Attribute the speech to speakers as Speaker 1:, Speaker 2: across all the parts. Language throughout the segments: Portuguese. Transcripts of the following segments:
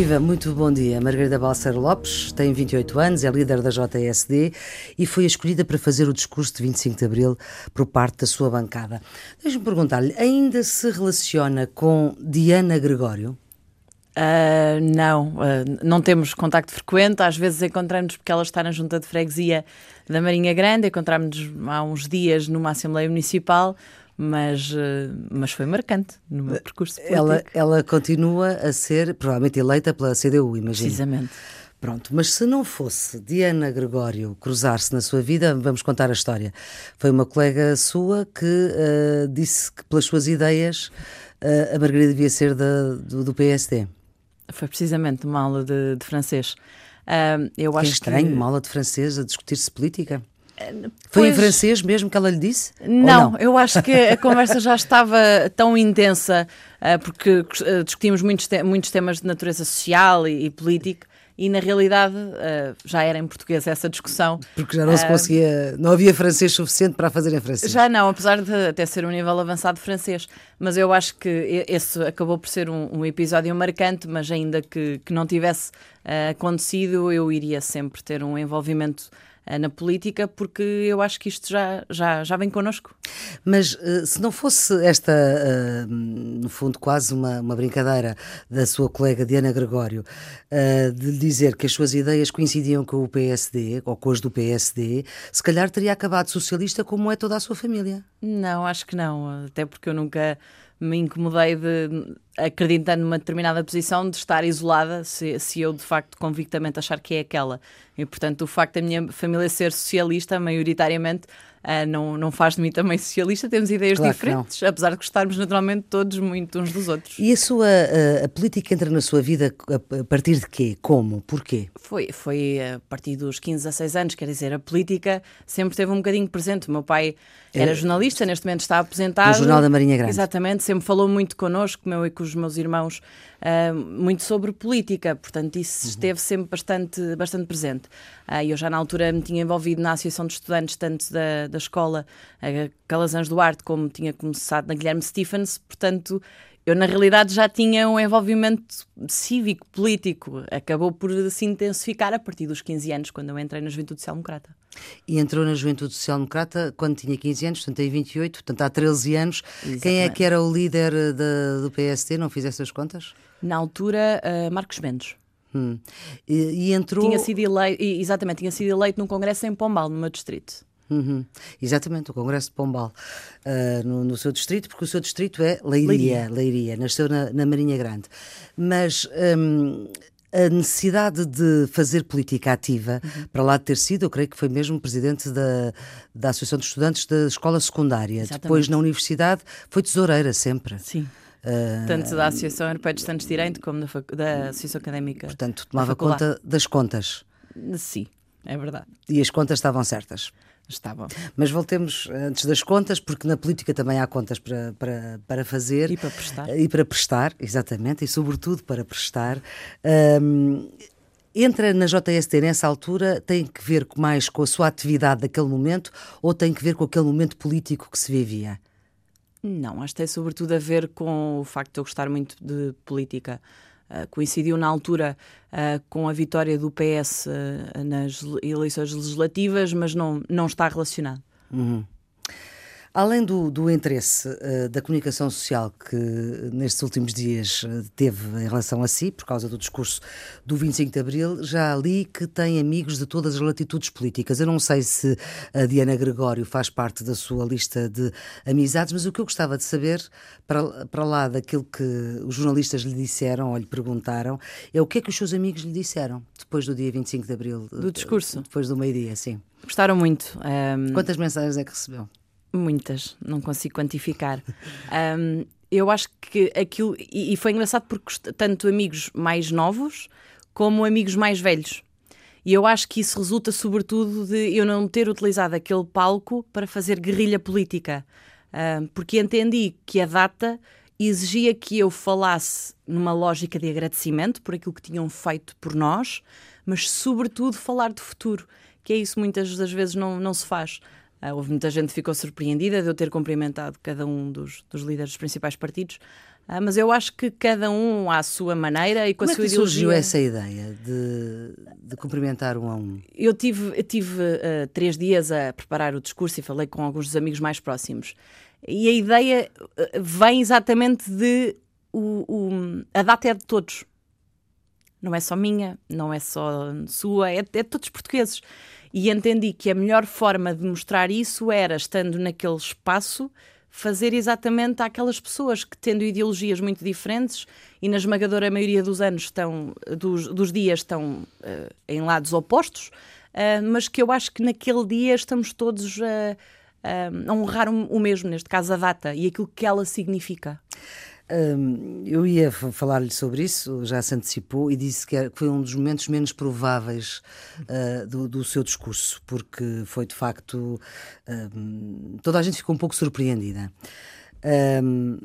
Speaker 1: Viva, muito bom dia. Margarida Balseiro Lopes tem 28 anos, é líder da JSD e foi escolhida para fazer o discurso de 25 de Abril por parte da sua bancada. Deixe-me perguntar-lhe, ainda se relaciona com Diana Gregório?
Speaker 2: Uh, não, uh, não temos contacto frequente. Às vezes encontramos porque ela está na junta de freguesia da Marinha Grande. Encontramos-nos há uns dias numa Assembleia Municipal mas, eh, mas foi marcante no meu percurso político.
Speaker 1: Ela, ela continua a ser, provavelmente, eleita pela CDU, imagino.
Speaker 2: Precisamente.
Speaker 1: Pronto, mas se não fosse Diana Gregório cruzar-se na sua vida, vamos contar a história. Foi uma colega sua que uh, disse que, pelas suas ideias, uh, a Margarida devia ser da, do, do, PSD.
Speaker 2: Foi precisamente uma aula de, de francês. Uh,
Speaker 1: eu que acho é estranho, que... uma aula de francês a discutir-se política. Foi pois, em francês mesmo que ela lhe disse?
Speaker 2: Não, não, eu acho que a conversa já estava tão intensa, uh, porque uh, discutimos muitos, te muitos temas de natureza social e, e político, e na realidade uh, já era em português essa discussão.
Speaker 1: Porque já não se conseguia, não havia francês suficiente para fazer em francês.
Speaker 2: Já não, apesar de até ser um nível avançado de francês. Mas eu acho que esse acabou por ser um, um episódio marcante, mas ainda que, que não tivesse acontecido, eu iria sempre ter um envolvimento eh, na política, porque eu acho que isto já, já, já vem connosco.
Speaker 1: Mas uh, se não fosse esta, uh, no fundo, quase uma, uma brincadeira da sua colega Diana Gregório, de lhe dizer que as suas ideias coincidiam com o PSD, ou com as do PSD, se calhar teria acabado socialista como é toda a sua família.
Speaker 2: Não, acho que não, até porque eu nunca me incomodei de, acreditando numa determinada posição, de estar isolada, se, se eu de facto convictamente achar que é aquela. E portanto, o facto da minha família ser socialista, maioritariamente, uh, não, não faz de mim também socialista, temos ideias claro diferentes, apesar de gostarmos naturalmente todos muito uns dos outros.
Speaker 1: E a sua a, a política entra na sua vida a, partir de quê? Como? Porquê?
Speaker 2: Foi, foi a partir dos 15 a 6 anos, quer dizer, a política sempre esteve um bocadinho presente. O meu pai era é, jornalista, neste momento está aposentado. No
Speaker 1: Jornal da Marinha Grande.
Speaker 2: Exatamente, sempre falou muito connosco, meu e com os meus irmãos, uh, muito sobre política, portanto isso uhum. esteve sempre bastante, bastante presente. Uh, eu já na altura me tinha envolvido na Associação de Estudantes, tanto da, da escola uh, Calazans Duarte, como tinha começado na Guilherme Stephens, portanto eu na realidade já tinha um envolvimento cívico, político, acabou por se intensificar a partir dos 15 anos, quando eu entrei na Juventude Social Democrata.
Speaker 1: E entrou na Juventude Social Democrata quando tinha 15 anos, portanto tem 28, portanto há 13 anos. Exatamente. Quem é que era o líder de, do PSD? Não fiz essas contas?
Speaker 2: Na altura, uh, Marcos Mendes.
Speaker 1: Hum. E, e, entrou.
Speaker 2: Tinha sido eleito, exatamente, tinha sido eleito num congresso em Pombal, no meu distrito.
Speaker 1: Uhum. Exatamente, o Congresso de Pombal, uh, no, no, seu distrito, porque o seu distrito é Leiria, Leiria, Leiria nasceu na, na, Marinha Grande. Mas um, a necessidade de fazer política ativa, uhum. para lá de ter sido, eu creio que foi mesmo presidente da, da Associação de Estudantes da Escola Secundária. Exatamente. Depois, na universidade, foi tesoureira sempre.
Speaker 2: Sim. Uh, Tanto da Associação Europeia de Estudantes de Direito como da, da Associação Académica.
Speaker 1: Portanto, tomava conta das contas.
Speaker 2: Sim, é verdade.
Speaker 1: E as contas estavam certas.
Speaker 2: Estavam.
Speaker 1: Mas voltemos antes das contas, porque na política também há contas para, para, para fazer.
Speaker 2: E para prestar.
Speaker 1: E para prestar, exatamente, e sobretudo para prestar. Um, entra na JST nessa altura, tem que ver mais com a sua atividade daquele momento ou tem que ver com aquele momento político que se vivia?
Speaker 2: Não, acho que tem sobretudo a ver com o facto de eu gostar muito de política. Uh, coincidiu na altura uh, com a vitória do PS uh, ah, nas eleições legislativas, mas não, não está relacionado.
Speaker 1: Uhum. Além do, do interesse uh, da comunicação social que nestes últimos dias uh, teve em relação a si, por causa do discurso do 25 de Abril, já li que tem amigos de todas as latitudes políticas. Eu não sei se a Diana Gregório faz parte da sua lista de amizades, mas o que eu gostava de saber, para, para lá daquilo que os jornalistas lhe disseram ou lhe perguntaram, é o que é que os seus amigos lhe disseram depois do dia 25 de Abril.
Speaker 2: Do discurso?
Speaker 1: Depois do meio-dia, sim.
Speaker 2: Gostaram muito. Um... Ehm,
Speaker 1: Quantas mensagens é que recebeu?
Speaker 2: Muitas, não consigo quantificar. Um, eu acho que aquilo. E, foi engraçado porque tanto amigos mais novos como amigos mais velhos. E eu acho que isso resulta sobretudo de eu não ter utilizado aquele palco para fazer guerrilha política. Porque entendi que a data exigia que eu falasse numa lógica de agradecimento por aquilo que tinham feito por nós, mas sobretudo falar do futuro, que é isso muitas das vezes não, não se faz. Uh, houve muita gente que ficou surpreendida de eu ter cumprimentado cada um dos, dos líderes dos principais partidos. Uh, mas eu acho que cada um à sua maneira e com
Speaker 1: Como
Speaker 2: a sua
Speaker 1: é que
Speaker 2: ideologia.
Speaker 1: surgiu essa ideia de, de cumprimentar um a um?
Speaker 2: Eu tive, eu tive uh, três dias a preparar o discurso e falei com alguns dos amigos mais próximos. E a ideia vem exatamente de o, o, a data é de todos. Não é só minha, não é só sua, é, é de todos os portugueses. E entendi que a melhor forma de mostrar isso era, estando naquele espaço, fazer exatamente àquelas pessoas que, tendo ideologias muito diferentes e na esmagadora maioria dos anos estão, dos, dos dias estão uh, em lados opostos, uh, mas que eu acho que naquele dia estamos todos a, a honrar o mesmo, neste caso a data e aquilo que ela significa.
Speaker 1: Eu ia falar-lhe sobre isso, já se antecipou, e disse que foi um dos momentos menos prováveis uh, do, do, seu discurso, porque foi de facto. Um, toda a gente ficou um pouco surpreendida. Um,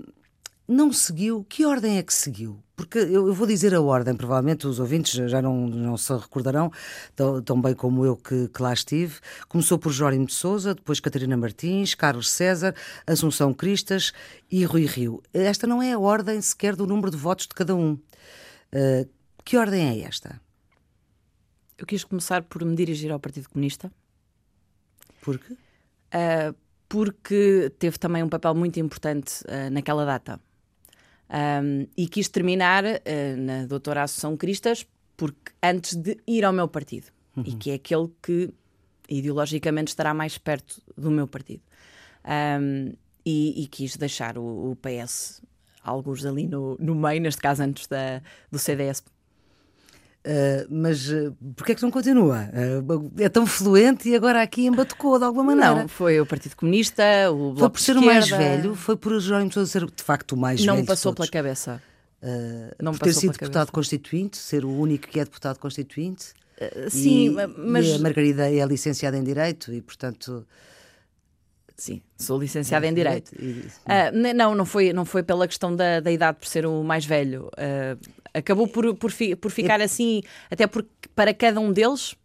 Speaker 1: não seguiu. Que ordem é que seguiu? Porque eu, vou dizer a ordem, provavelmente os ouvintes já não, não se recordarão, tão, tão bem como eu que, que, lá estive. Começou por Jórim de Souza, depois Catarina Martins, Carlos César, Assunção Cristas e Rui Rio. Esta não é a ordem sequer do número de votos de cada um. Uh, que ordem é esta?
Speaker 2: Eu quis começar por me dirigir ao Partido Comunista.
Speaker 1: Por quê?
Speaker 2: Uh, porque teve também um papel muito importante uh, naquela data. Um, e quis terminar uh, na doutora Associação Cristas porque antes de ir ao meu partido uhum. e que é aquele que ideologicamente estará mais perto do meu partido um, e, e, quis deixar o, o, PS alguns ali no, no meio, neste caso antes da, do CDS
Speaker 1: Uh, mas uh, porquê é que não continua? Uh, é tão fluente e agora aqui embatucou de alguma maneira.
Speaker 2: Não, foi o Partido Comunista, o Bloco
Speaker 1: Foi por ser o mais velho? Foi por Jerónimo Sousa ser de facto o mais
Speaker 2: não
Speaker 1: velho?
Speaker 2: Não passou
Speaker 1: pela
Speaker 2: cabeça.
Speaker 1: não por ter sido deputado constituinte, ser o único que é deputado constituinte?
Speaker 2: sim,
Speaker 1: e,
Speaker 2: mas.
Speaker 1: E a Margarida é licenciada em Direito e, portanto.
Speaker 2: Sim, sou licenciada em Direito. Uh, não, não foi, não foi pela questão da, da idade por ser o mais velho. Uh, acabou por, por, fi, por ficar assim, até porque para cada um deles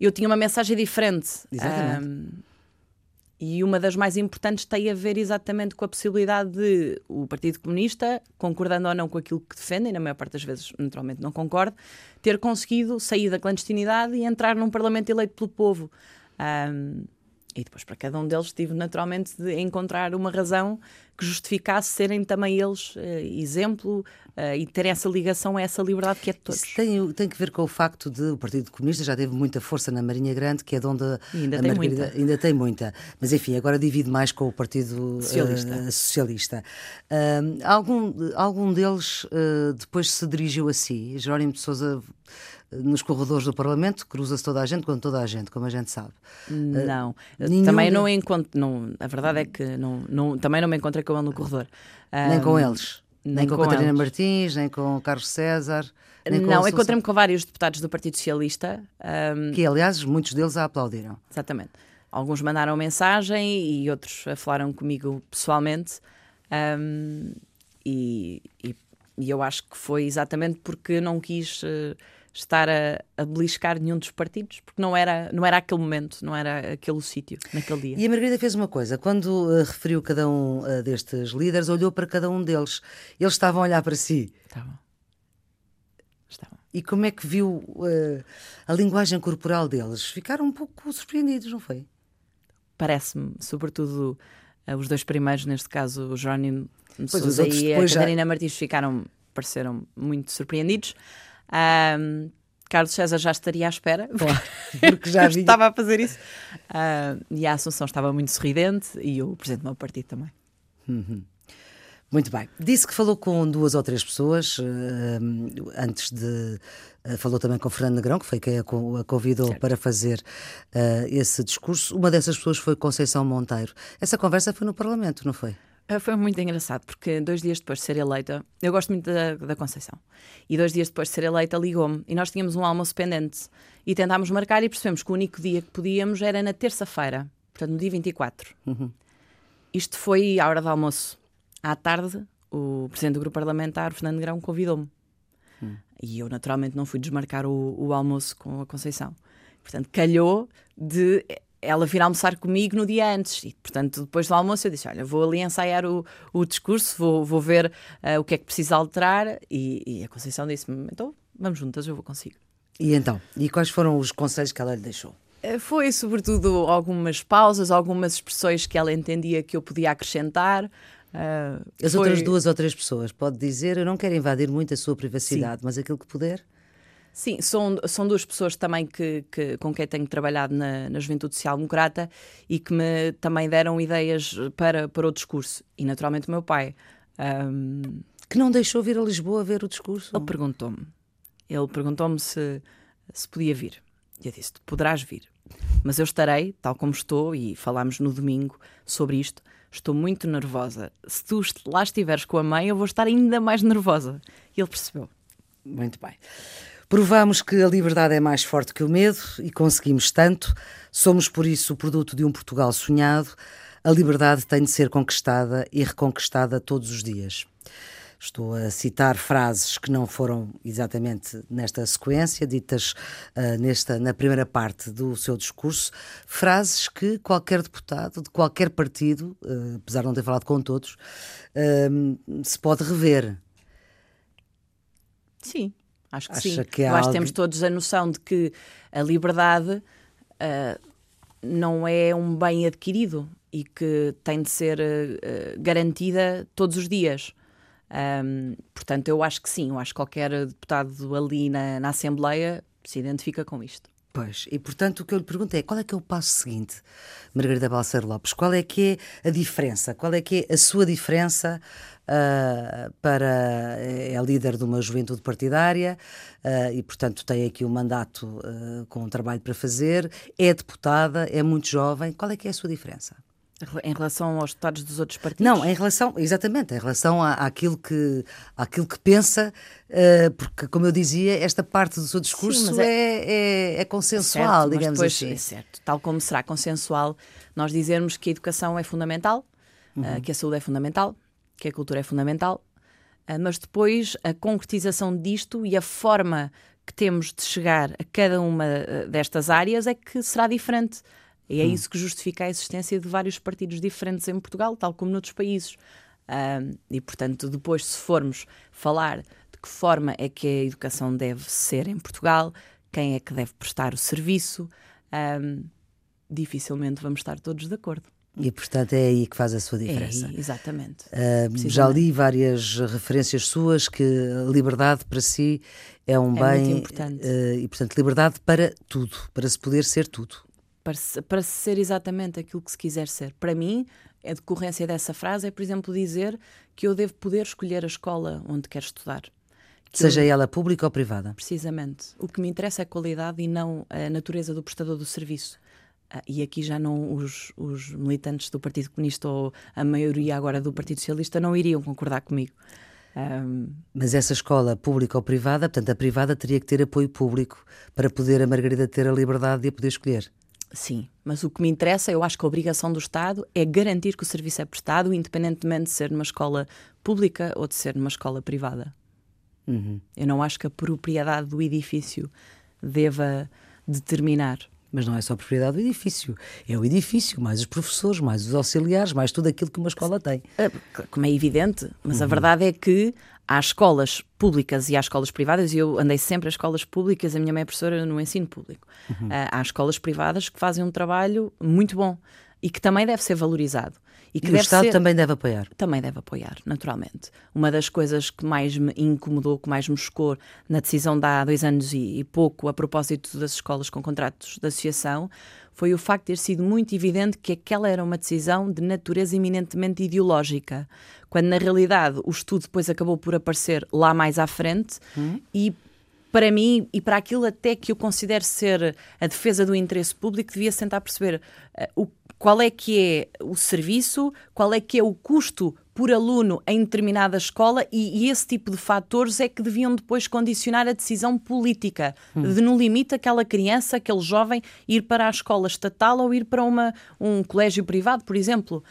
Speaker 2: eu tinha uma mensagem diferente.
Speaker 1: Exatamente. Um,
Speaker 2: e uma das mais importantes tem a ver exatamente com a possibilidade de o Partido Comunista, concordando ou não com aquilo que defendem, na maior parte das vezes naturalmente não concordo, ter conseguido sair da clandestinidade e entrar num Parlamento eleito pelo povo. Um, e depois, para cada um deles, tive naturalmente de encontrar uma razão que justificasse serem também eles uh, exemplo uh, e terem essa ligação a essa liberdade que é de todos.
Speaker 1: Isso tem, tem que ver com o facto de o Partido Comunista já teve muita força na Marinha Grande, que é de onde
Speaker 2: ainda
Speaker 1: a
Speaker 2: tem
Speaker 1: Margarida
Speaker 2: muita.
Speaker 1: ainda tem muita. Mas enfim, agora divide mais com o Partido
Speaker 2: Socialista.
Speaker 1: Uh, socialista. algum, algum deles depois se dirigiu a si? Jerónimo de Souza nos corredores do Parlamento, cruza-se toda a gente com toda a gente, como a gente sabe.
Speaker 2: Não, uh, também não encontro, não, a verdade é que não, não, também não me encontrei com ele no corredor.
Speaker 1: Nem com eles? Nem,
Speaker 2: nem
Speaker 1: com,
Speaker 2: com
Speaker 1: Catarina
Speaker 2: eles.
Speaker 1: Martins, nem com Carlos César? Nem com
Speaker 2: não, encontrei-me com vários deputados do Partido Socialista. Um,
Speaker 1: que, aliás, muitos deles a aplaudiram.
Speaker 2: Exatamente. Alguns mandaram mensagem e outros falaram comigo pessoalmente. Um, e, e, e, eu acho que foi exatamente porque não quis... Uh, estar a, a beliscar nenhum dos partidos, porque não era, não era aquele momento, não era aquele sítio, naquele dia.
Speaker 1: E a Margarida fez uma coisa, quando uh, referiu cada um uh, destes líderes, olhou para cada um deles. Eles estavam a olhar para si.
Speaker 2: Estavam. Estavam.
Speaker 1: E como é que viu uh, a linguagem corporal deles? Ficaram um pouco surpreendidos, não foi?
Speaker 2: Parece-me, sobretudo os dois primeiros, neste caso o Jerónimo
Speaker 1: Sousa
Speaker 2: e a Catarina já... Martins, ficaram, pareceram muito surpreendidos. Um, Carlos César já estaria à espera,
Speaker 1: claro, porque já vi...
Speaker 2: estava a fazer isso. Uh, e a Assunção estava muito sorridente e o presidente do meu partido também.
Speaker 1: Uhum. Muito bem. Disse que falou com duas ou três pessoas uh, antes de. Uh, falou também com Fernando Negrão, que foi quem a, a convidou certo. para fazer uh, esse discurso. Uma dessas pessoas foi Conceição Monteiro. Essa conversa foi no Parlamento, não foi?
Speaker 2: Foi muito engraçado, porque dois dias depois de ser eleita, eu gosto muito da, da Conceição, e dois dias depois de ser eleita ligou-me e nós tínhamos um almoço pendente e tentámos marcar e percebemos que o único dia que podíamos era na terça-feira, portanto no dia 24.
Speaker 1: Uhum.
Speaker 2: Isto foi à hora do almoço. À tarde, o presidente do grupo parlamentar, Fernando Grão, convidou-me.
Speaker 1: Uhum.
Speaker 2: E eu naturalmente não fui desmarcar o, o almoço com a Conceição. Portanto, calhou de ela vir almoçar comigo no dia antes. E, portanto, depois do almoço, eu disse: Olha, vou ali ensaiar o, o discurso, vou, vou ver uh, o que é que precisa alterar. E, e a Conceição disse-me: Então, vamos juntas, eu vou consigo.
Speaker 1: E então? E quais foram os conselhos que ela lhe deixou?
Speaker 2: Eh, foi, sobretudo, algumas pausas, algumas expressões que ela entendia que eu podia acrescentar.
Speaker 1: Uh, As foi... outras duas ou três pessoas, pode dizer, eu não quero invadir muito a sua privacidade, Sim. mas aquilo que puder.
Speaker 2: Sim, são, são duas pessoas também que, que, com quem tenho trabalhado na, na Juventude Social Democrata e que me também deram ideias para, para o discurso. E naturalmente o meu pai. Um...
Speaker 1: Que não deixou vir a Lisboa ver o discurso?
Speaker 2: Ele perguntou-me. Ele perguntou-me se, se podia vir. E eu disse: poderás vir. Mas eu estarei, tal como estou, e falámos no domingo sobre isto. Estou muito nervosa. Se tu lá estiveres com a mãe, eu vou estar ainda mais nervosa. E ele percebeu.
Speaker 1: Muito bem. Provamos que a liberdade é mais forte que o medo e conseguimos tanto. Somos, por isso, o produto de um Portugal sonhado. A liberdade tem de ser conquistada e reconquistada todos os dias. Estou a citar frases que não foram exatamente nesta sequência, ditas uh, nesta, na primeira parte do seu discurso, frases que qualquer deputado de qualquer partido, uh, apesar de não ter falado com todos, uh, se pode rever.
Speaker 2: Sim, Acho que Acha sim. Que Eu acho que temos todos a noção de que a liberdade uh, não é um bem adquirido e que tem de ser uh, garantida todos os dias. Um, portanto, eu acho que sim, eu acho que qualquer deputado ali na, na Assembleia se identifica com isto.
Speaker 1: Pois, e portanto o que eu lhe pergunto é qual é que é o passo seguinte, Margarida Balseiro Lopes? Qual é que é a diferença? Qual é que é a sua diferença uh, para. é líder de uma juventude partidária uh, e, portanto, tem aqui um mandato uh, com um trabalho para fazer, é deputada, é muito jovem. Qual é que é a sua diferença?
Speaker 2: Em relação aos deputados dos outros partidos?
Speaker 1: Não, em relação, exatamente, em relação à, àquilo, que, àquilo que pensa, uh, porque, como eu dizia, esta parte do seu discurso Sim, é, é, é, é, consensual, certo, digamos depois, assim. É
Speaker 2: certo, tal como será consensual nós dizermos que a educação é fundamental, uhum. uh, que a saúde é fundamental, que a cultura é fundamental, uh, mas depois a concretização disto e a forma que temos de chegar a cada uma destas áreas é que será diferente. E é hum. isso que justifica a existência de vários partidos diferentes em Portugal, tal como noutros países. Um, e, portanto, depois, se formos falar de que forma é que a educação deve ser em Portugal, quem é que deve prestar o serviço, um, dificilmente vamos estar todos de acordo.
Speaker 1: E, portanto, é aí que faz a sua diferença.
Speaker 2: É, exatamente.
Speaker 1: Uh, já li várias referências suas que liberdade para si é um
Speaker 2: é
Speaker 1: bem.
Speaker 2: Muito importante. Uh,
Speaker 1: e, portanto, liberdade para tudo, para se poder ser tudo
Speaker 2: para, para ser exatamente aquilo que se quiser ser. Para mim, a decorrência dessa frase é, por exemplo, dizer que eu devo poder escolher a escola onde quero estudar.
Speaker 1: Seja eu, ela pública ou privada.
Speaker 2: Precisamente. O que me interessa é a qualidade e não a natureza do prestador do serviço. Ah, e aqui já não os, os, militantes do Partido Comunista ou a maioria agora do Partido Socialista não iriam concordar comigo. Um...
Speaker 1: Mas essa escola pública ou privada, portanto, a privada teria que ter apoio público para poder a Margarida ter a liberdade de a poder escolher.
Speaker 2: Sim, mas o que me interessa, eu acho que a obrigação do Estado é garantir que o serviço é prestado, independentemente de ser numa escola pública ou de ser numa escola privada. Uhum. Eu não acho que a propriedade do edifício deva determinar.
Speaker 1: Mas não é só a propriedade do edifício, é o edifício, mais os professores, mais os auxiliares, mais tudo aquilo que uma escola tem.
Speaker 2: Ah, como é evidente, mas uhum. a verdade é que há escolas públicas e há escolas privadas, e eu andei sempre a escolas públicas, a minha mãe é professora no ensino público. Uhum. Uh, há escolas privadas que fazem um trabalho muito bom e que também deve ser valorizado.
Speaker 1: E, que e o Estado
Speaker 2: ser...
Speaker 1: também deve apoiar.
Speaker 2: Também deve apoiar, naturalmente. Uma das coisas que mais me incomodou, que mais me chocou na decisão de há dois anos e, e pouco, a propósito das escolas com contratos de associação, foi o facto de ter sido muito evidente que aquela era uma decisão de natureza eminentemente ideológica, quando na realidade o estudo depois acabou por aparecer lá mais à frente hum. e para mim e para aquilo até que eu considero ser a defesa do interesse público, devia tentar perceber uh, o qual é que é o serviço, qual é que é o custo por aluno em determinada escola e, e esse tipo de fatores é que deviam depois condicionar a decisão política hum. de, no limite, aquela criança, aquele jovem ir para a escola estatal ou ir para uma, um colégio privado, por exemplo.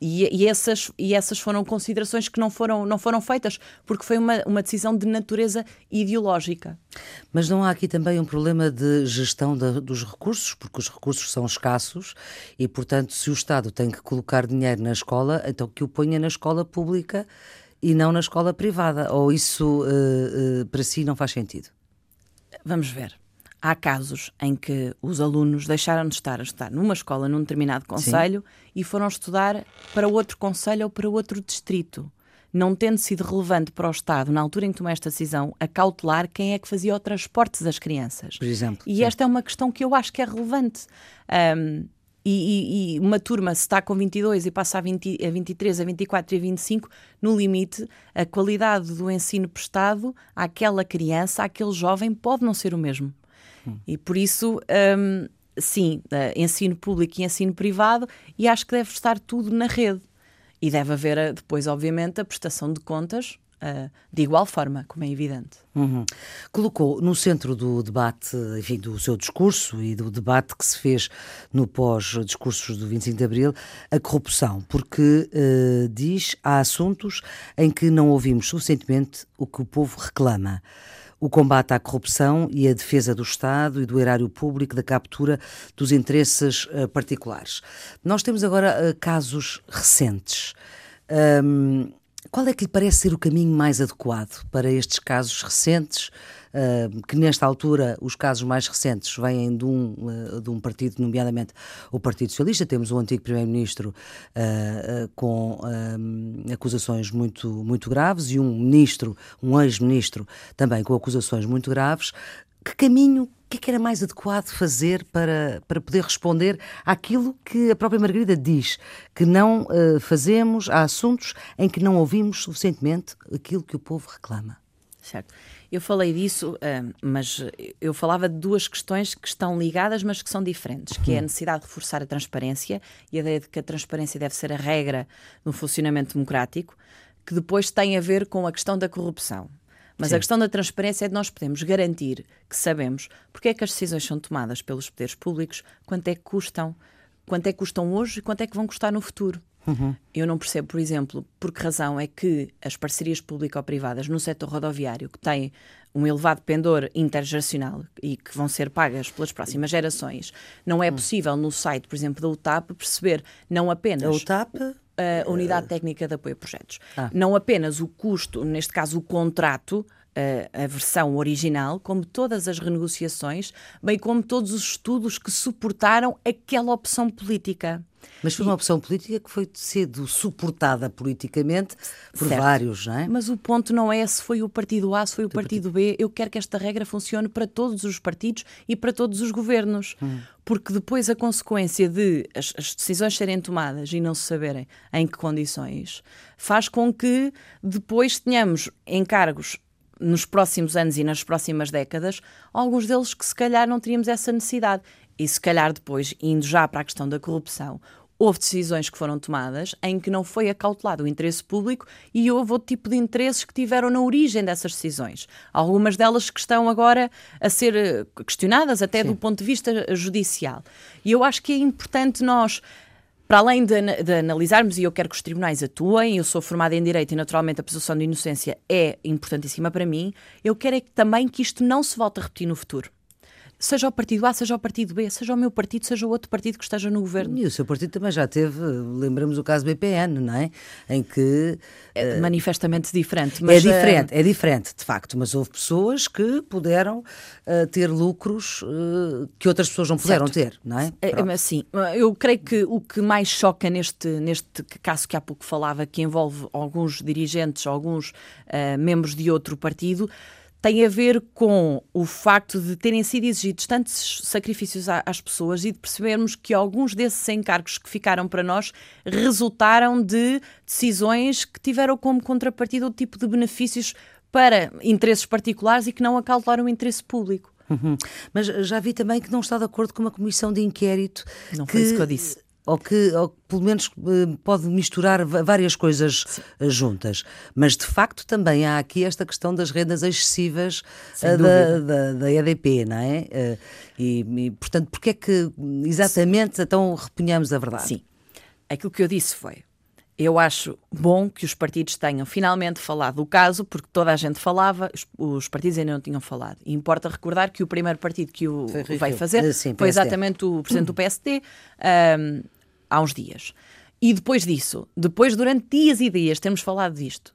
Speaker 2: E, e, essas, e essas foram considerações que não foram, não foram feitas, porque foi uma, uma decisão de natureza ideológica.
Speaker 1: Mas não há aqui também um problema de gestão dos recursos, porque os recursos são escassos e, portanto, se o Estado tem que colocar dinheiro na escola, então que o ponha na escola pública e não na escola privada. Ou isso uh, uh, para si não faz sentido?
Speaker 2: Vamos ver. Há casos em que os alunos deixaram de estar a estudar numa escola, num determinado conselho, e foram estudar para outro conselho ou para outro distrito. Não tendo sido relevante para o Estado, na altura em que tomou esta decisão, a cautelar quem é que fazia o transporte das crianças.
Speaker 1: Por exemplo.
Speaker 2: E sim. esta é uma questão que eu acho que é relevante. Um, e, e, e, uma turma, se está com 22 e passa a, 20, a 23, a 24 e a 25, no limite, a qualidade do ensino prestado àquela criança, àquele jovem, pode não ser o mesmo. Hum. E por isso, um, sim, uh, ensino público e ensino privado, e acho que deve estar tudo na rede. E deve haver eh, depois, obviamente, a prestação de contas Uh, de igual forma, como é evidente.
Speaker 1: Uhum. Colocou no centro do debate, enfim, do seu discurso e do debate que se fez no pós-discursos do 25 de Abril, a corrupção, porque uh, diz há assuntos em que não ouvimos suficientemente o que o povo reclama o combate à corrupção e a defesa do Estado e do erário público da captura dos interesses uh, particulares. Nós temos agora uh, casos recentes. Um, qual é que lhe parece ser o caminho mais adequado para estes casos recentes, que nesta altura os casos mais recentes vêm de um, uh, de um partido, nomeadamente o Partido Socialista, temos um antigo Primeiro-Ministro uh, com acusações muito, muito graves e um ministro, um ex-ministro também com acusações muito graves. Que caminho o que, é que era mais adequado fazer para, para poder responder àquilo que a própria Margarida diz, que não uh, fazemos, há assuntos em que não ouvimos suficientemente aquilo que o povo reclama?
Speaker 2: Certo. Eu falei disso, uh, mas eu falava de duas questões que estão ligadas, mas que são diferentes, que é a necessidade de reforçar a transparência e a ideia de que a transparência deve ser a regra no funcionamento democrático, que depois tem a ver com a questão da corrupção. Mas Sim. a questão da transparência é de nós podemos garantir que sabemos porque é que as decisões são tomadas pelos poderes públicos, quanto é que custam, quanto é que custam hoje e quanto é que vão custar no futuro. Uhum. Eu não percebo, por exemplo, por que razão é que as parcerias público-privadas no setor rodoviário, que têm um elevado pendor intergeracional e que vão ser pagas pelas próximas gerações, não é hum. possível no site, por exemplo, da UTAP, perceber não apenas.
Speaker 1: A UTAP?
Speaker 2: a Unidade Técnica de Apoio a Projetos. Ah. Não apenas o custo, neste caso o contrato, a versão original, como todas as renegociações, bem como todos os estudos que suportaram aquela opção política.
Speaker 1: Mas foi uma opção política que foi sido suportada politicamente por certo. vários, não é?
Speaker 2: Mas o ponto não é se foi o partido A, se foi o partido, B. Eu quero que esta regra funcione para todos os partidos e para todos os governos. Hum. Porque depois a consequência de as, as, decisões serem tomadas e não se saberem em que condições faz com que depois tenhamos encargos nos próximos anos e nas próximas décadas, alguns deles que se calhar não teríamos essa necessidade. E se calhar depois, indo já para a questão da corrupção, houve decisões que foram tomadas em que não foi acautelado o interesse público e houve outro tipo de interesses que tiveram na origem dessas decisões. Algumas delas que estão agora a ser eh, questionadas até Sim. do ponto de vista judicial. E eu acho que é importante nós para além de, de, analisarmos, e eu quero que os tribunais atuem, eu sou formada em Direito e naturalmente a presunção de inocência é importantíssima para mim, eu quero é que, também que isto não se volte a repetir no futuro seja o partido A, seja o partido B, seja o meu partido, seja o outro partido que esteja no governo.
Speaker 1: E o seu partido também já teve, lembramos o caso BPN, não é? Em que.
Speaker 2: É uh, manifestamente diferente.
Speaker 1: Mas, é diferente, uh, é diferente, de facto, mas houve pessoas que puderam uh, ter lucros que outras pessoas não puderam certo. ter, não é?
Speaker 2: é sim, eu creio que o que mais choca neste, neste caso que há pouco falava, que envolve alguns dirigentes, alguns membros de outro partido, tem a ver com o facto de terem sido exigidos tantos sacrifícios às pessoas e de percebermos que alguns desses encargos que ficaram para nós resultaram de decisões que tiveram como contrapartida o tipo de benefícios para interesses particulares e que não acautelaram o interesse público.
Speaker 1: Uhum. Mas já vi também que não está de acordo com uma comissão de inquérito.
Speaker 2: Não
Speaker 1: que...
Speaker 2: foi isso que eu disse
Speaker 1: ou que, ou pelo menos eh, pode misturar várias coisas Sim. Eh, juntas. Mas de facto também há aqui esta questão das rendas excessivas uh, da, da, da, EDP, não é? E, e, portanto, porque é que exatamente então repunhamos a verdade?
Speaker 2: Sim. aquilo que eu disse foi: eu acho bom que os partidos tenham finalmente falado do caso, porque toda a gente falava, os, os partidos ainda não tinham falado. E importa recordar que o primeiro partido que o veio fazer uh, sim, foi exatamente o presidente do PSD um, há uns dias. E depois disso, depois durante dias e dias temos falado disto,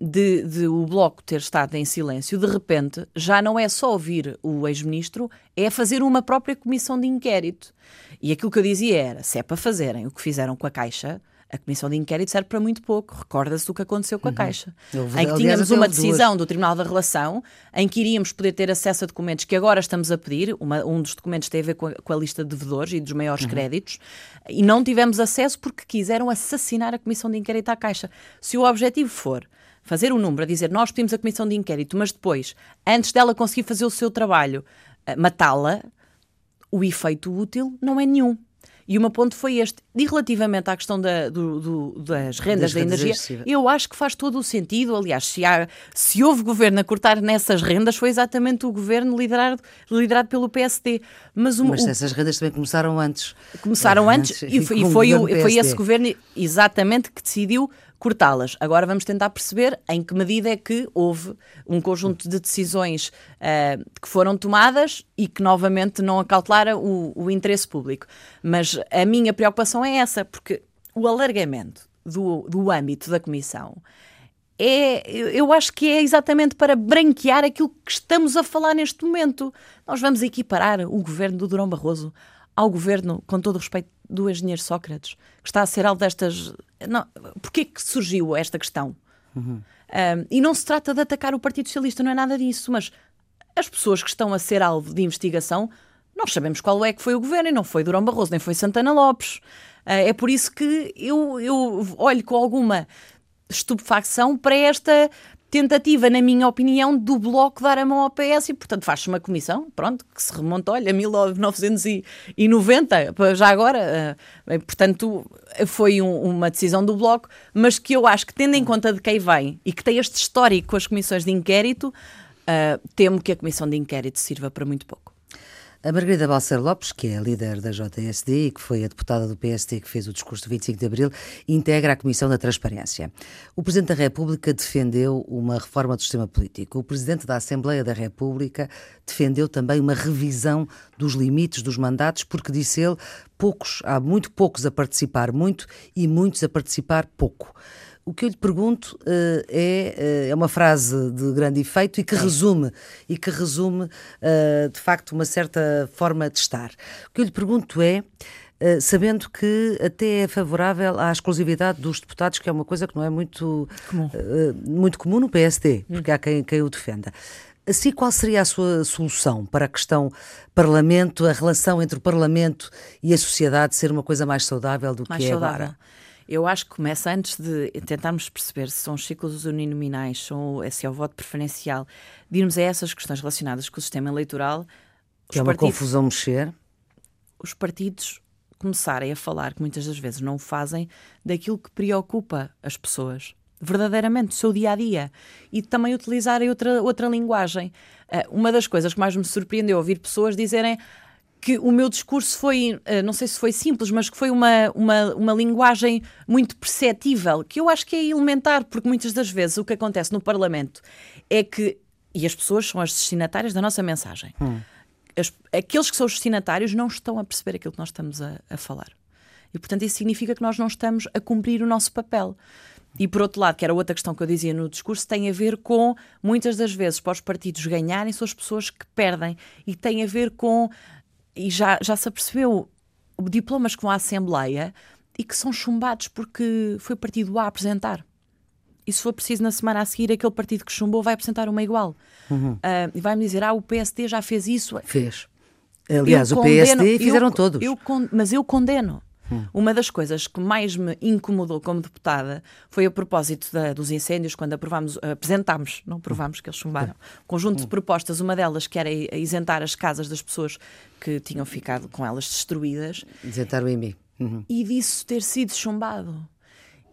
Speaker 2: de, de, o Bloco ter estado em silêncio, de repente já não é só ouvir o ex-ministro, é fazer uma própria comissão de inquérito. E aquilo que eu dizia era: se é para fazerem o que fizeram com a Caixa, a comissão de inquérito serve para muito pouco. Recorda-se do que aconteceu com a uhum. Caixa. Houve, em que tínhamos uma decisão do Tribunal da Relação em que iríamos poder ter acesso a documentos que agora estamos a pedir. Uma, um dos documentos tem a ver com a, com a lista de devedores e dos maiores uhum. créditos. E não tivemos acesso porque quiseram assassinar a comissão de inquérito à Caixa. Se o objetivo for fazer um número, a dizer nós pedimos a comissão de inquérito, mas depois, antes dela conseguir fazer o seu trabalho, eh, matá-la, o efeito útil não é nenhum. E o meu ponto foi este. E relativamente à questão da, do, do, das rendas das da energia, eu acho que faz todo o sentido. Aliás, se, há, se houve governo a cortar nessas rendas, foi exatamente o governo liderado, liderado pelo PSD.
Speaker 1: Mas, o, Mas essas rendas também começaram antes.
Speaker 2: Começaram antes, antes e, foi, e foi, o, foi esse governo exatamente que decidiu cortá-las. Agora vamos tentar perceber em que medida é que houve um conjunto de decisões uh, que foram tomadas e que novamente não acautelaram o, o interesse público. Mas a minha preocupação é essa, porque o alargamento do, do âmbito da Comissão é, eu acho que é exatamente para branquear aquilo que estamos a falar neste momento. Nós vamos equiparar o governo do Durão Barroso ao governo, com todo o respeito, do engenheiro Sócrates, que está a ser alvo destas. Não, porquê que surgiu esta questão? Uhum. Um, e não se trata de atacar o Partido Socialista, não é nada disso, mas as pessoas que estão a ser alvo de investigação, nós sabemos qual é que foi o governo, e não foi Durão Barroso, nem foi Santana Lopes. Uh, é por isso que eu, eu olho com alguma estupefacção para esta tentativa, na minha opinião, do Bloco dar a mão ao PS e, portanto, faz-se uma comissão, pronto, que se remonta, olha, a 1990, já agora, uh, portanto, foi um, uma decisão do Bloco, mas que eu acho que, tendo em conta de quem vem e que tem este histórico com as comissões de inquérito, uh, temo que a comissão de inquérito sirva para muito pouco.
Speaker 1: A Margarida Balcer Lopes, que é a líder da JSD e que foi a deputada do PSD que fez o discurso do 25 de Abril, integra a Comissão da Transparência. O Presidente da República defendeu uma reforma do sistema político. O Presidente da Assembleia da República defendeu também uma revisão dos limites dos mandatos, porque disse ele, poucos, há muito poucos a participar muito e muitos a participar pouco. O que eu lhe pergunto uh, é, uh, é uma frase de grande efeito e que resume, e que resume uh, de facto uma certa forma de estar. O que eu lhe pergunto é, sabendo que até é favorável à exclusividade dos deputados, que é uma coisa que não é muito comum, muito comum no PSD, hum. porque há quem, quem o defenda. Assim, qual seria a sua solução para a questão Parlamento, a relação entre o Parlamento e a sociedade ser uma coisa mais saudável do mais que é saudável. agora?
Speaker 2: Eu acho que começa antes de tentarmos perceber se são os ciclos uninominais, são, se é o voto preferencial, de irmos a essas questões relacionadas com o sistema eleitoral.
Speaker 1: Que é uma partidos, confusão mexer.
Speaker 2: Os partidos começarem a falar, que muitas das vezes não o fazem, daquilo que preocupa as pessoas verdadeiramente, o seu dia a dia e também utilizarem outra, outra linguagem. Uh, uma das coisas que mais me surpreendeu ouvir pessoas dizerem que o meu discurso foi, eh, não sei se foi simples, mas que foi uma, uma, uma linguagem muito perceptível, que eu acho que é elementar, porque muitas das vezes o que acontece no Parlamento é que, e as pessoas são as destinatárias da nossa mensagem, hum. as, aqueles que são os destinatários não estão a perceber aquilo que nós estamos a, a falar. E, portanto, isso significa que nós não estamos a cumprir o nosso papel. E por outro lado, que era outra questão que eu dizia no discurso, tem a ver com, muitas das vezes, para os partidos ganharem, são as pessoas que perdem. E tem a ver com e já, já se apercebeu diplomas com a Assembleia e que são chumbados porque foi o partido A a apresentar. E se for preciso, na semana a seguir, aquele partido que chumbou vai apresentar uma igual. Uhum. Uh, e vai-me dizer: ah, o PSD já fez isso.
Speaker 1: Fez. Aliás, eu o condeno, PSD fizeram eu, todos.
Speaker 2: Eu, mas eu condeno. Hum. Uma das coisas que mais me incomodou como deputada foi a propósito da, dos incêndios, quando aprovámos, apresentámos, não aprovámos que eles chumbaram, um conjunto de hum. propostas, uma delas que era isentar as casas das pessoas que tinham ficado com elas destruídas.
Speaker 1: Isentar o IMI.
Speaker 2: Uhum. E disso ter sido chumbado.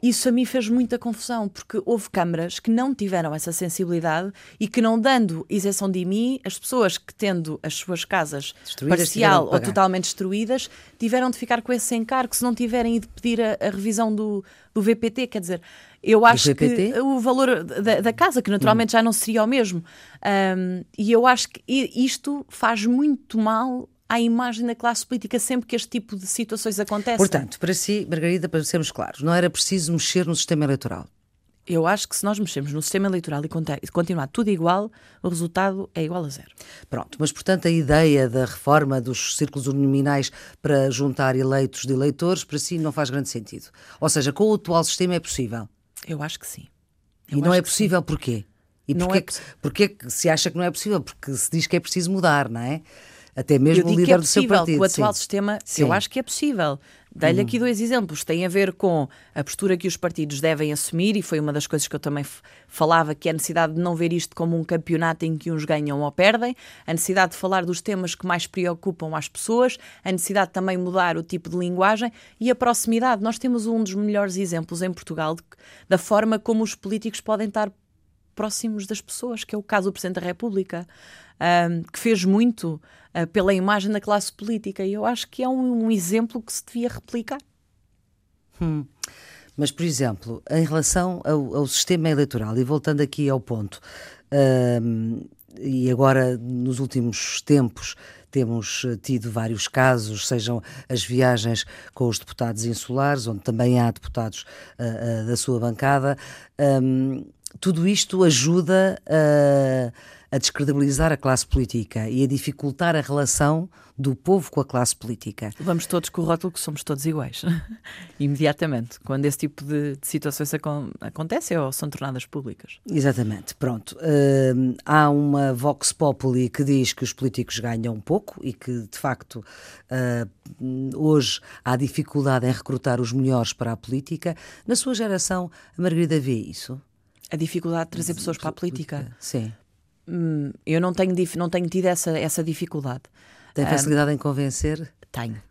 Speaker 2: Isso a mim fez muita confusão, porque houve câmaras que não tiveram essa sensibilidade e que não dando isenção de IMI, as pessoas que tendo as suas casas parcial ou totalmente destruídas, tiveram de ficar com esse encargo se não tiverem de pedir a, a revisão do, do VPT, quer dizer, eu acho que o valor da, da, casa, que naturalmente hum. já não seria o mesmo, um, e eu acho que isto faz muito mal à imagem da classe política sempre que este tipo de situações acontecem.
Speaker 1: Portanto, para si, Margarida, para sermos claros, não era preciso mexer no sistema eleitoral?
Speaker 2: Eu acho que se nós mexermos no sistema eleitoral e continuar tudo igual, o resultado é igual a zero.
Speaker 1: Pronto, mas portanto a ideia da reforma dos círculos uninominais para juntar eleitos de eleitores, para si não faz grande sentido. Ou seja, com o atual sistema é possível?
Speaker 2: Eu acho que sim.
Speaker 1: Eu e não é possível sim. porquê? E porquê, é que, porquê que se acha que não é possível? Porque se diz que é preciso mudar, não é? Até mesmo o líder é
Speaker 2: do seu
Speaker 1: partido.
Speaker 2: O atual sim. sistema, sim. eu acho que é possível. Dei-lhe aqui dois exemplos. Tem a ver com a postura que os partidos devem assumir, e foi uma das coisas que eu também falava, que é a necessidade de não ver isto como um campeonato em que uns ganham ou perdem, a necessidade de falar dos temas que mais preocupam as pessoas, a necessidade de também mudar o tipo de linguagem e a proximidade. Nós temos um dos melhores exemplos em Portugal de, da forma como os políticos podem estar próximos das pessoas, que é o caso do Presidente da República, um, que fez muito uh, pela imagem da classe política. E eu acho que é um, um exemplo que se devia replicar.
Speaker 1: Hum. Mas, por exemplo, em relação ao, ao, sistema eleitoral, e voltando aqui ao ponto, um, e agora nos últimos tempos temos tido vários casos, sejam as viagens com os deputados insulares, onde também há deputados uh, uh, da sua bancada. Um, tudo isto ajuda a, a descredibilizar a classe política e a dificultar a relação do povo com a classe política.
Speaker 2: Vamos todos com o rótulo que somos todos iguais, imediatamente, quando esse tipo de, de situações acontecem ou são tornadas públicas.
Speaker 1: Exatamente, pronto. Uh, há uma Vox Populi que diz que os políticos ganham pouco e que, de facto, uh, hoje há dificuldade em recrutar os melhores para a política. Na sua geração, a Margarida vê isso?
Speaker 2: a dificuldade de trazer pessoas para a política.
Speaker 1: Sim.
Speaker 2: Hum, eu não tenho, não tenho tido essa, essa dificuldade.
Speaker 1: Tem facilidade um, em convencer?
Speaker 2: Tenho.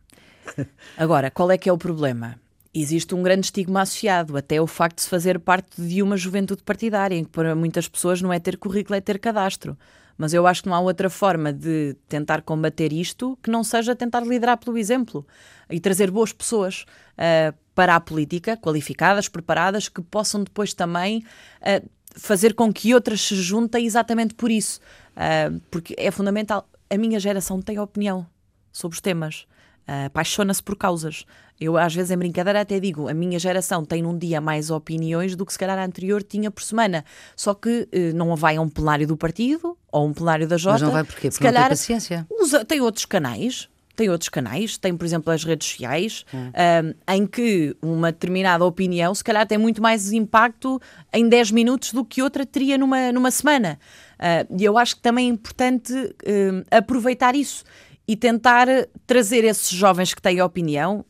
Speaker 2: Agora, qual é que é o problema? Existe um grande estigma associado, até o facto de se fazer parte de uma juventude partidária, em que para muitas pessoas não é ter currículo, é ter cadastro. Mas eu acho que não há outra forma de tentar combater isto que não seja tentar liderar pelo exemplo e trazer boas pessoas uh, para a política, qualificadas, preparadas, que possam depois também uh, fazer com que outras se juntem exatamente por isso. Uh, porque é fundamental. A minha geração tem opinião sobre os temas. Uh, apaixona-se por causas. Eu, às vezes, em brincadeira, até digo: a minha geração tem num dia mais opiniões do que se calhar a anterior tinha por semana. Só que uh, não vai a um plenário do partido ou um plenário da Jota.
Speaker 1: Mas não vai porquê? Porque se calhar, não tem paciência.
Speaker 2: Usa, tem outros canais tem outros canais, tem, por exemplo, as redes sociais, hum. um, em que uma determinada opinião, se calhar, tem muito mais impacto em 10 minutos do que outra teria numa, numa semana. Uh, e eu acho que também é importante aproveitar isso e tentar trazer esses jovens que têm opinião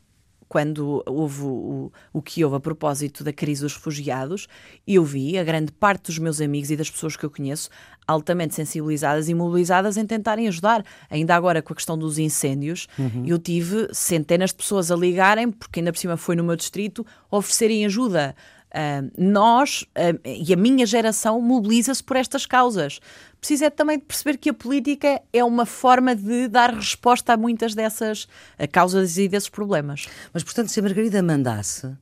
Speaker 2: quando houve o, o, que houve a propósito da crise dos refugiados, eu vi a grande parte dos meus amigos e das pessoas que eu conheço altamente sensibilizadas e mobilizadas em tentarem ajudar. Ainda agora com a questão dos incêndios, uhum. eu tive centenas de pessoas a ligarem, porque ainda por cima foi no meu distrito, oferecerem ajuda. Nós e a minha geração mobiliza-se por estas causas. Precisa é também de perceber que a política é uma forma de dar resposta a muitas dessas causas e desses problemas.
Speaker 1: Mas, portanto, se a Margarida mandasse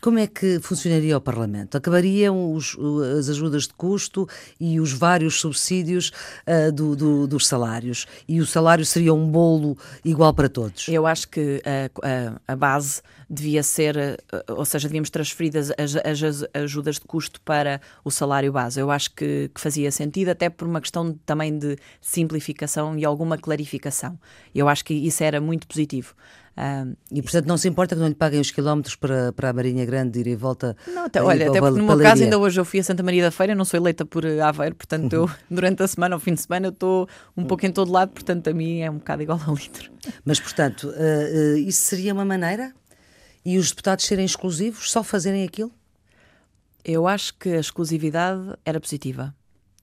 Speaker 1: como é que funcionaria o Parlamento? Acabariam os, as ajudas de custo e os vários subsídios uh, do, do, dos salários? E o salário seria um bolo igual para todos?
Speaker 2: Eu acho que a, a, a base devia ser, uh, ou seja, devíamos transferir as, as, as, ajudas de custo para o salário base. Eu acho que, que fazia sentido, até por uma questão também de simplificação e alguma clarificação. Eu acho que isso era muito positivo.
Speaker 1: E portanto não se importa que não lhe paguem os quilómetros para, para a Marinha Grande ir e volta?
Speaker 2: Não, até, olha, até porque no meu caso ainda hoje eu fui a Santa Maria da Feira, não sou eleita por Aveiro, portanto eu durante a semana, ao fim de semana, eu estou um pouco em todo lado, portanto a mim é um bocado igual ao litro.
Speaker 1: Mas portanto, uh, uh, isso seria uma maneira? E os deputados serem exclusivos, só fazerem aquilo?
Speaker 2: Eu acho que a exclusividade era positiva.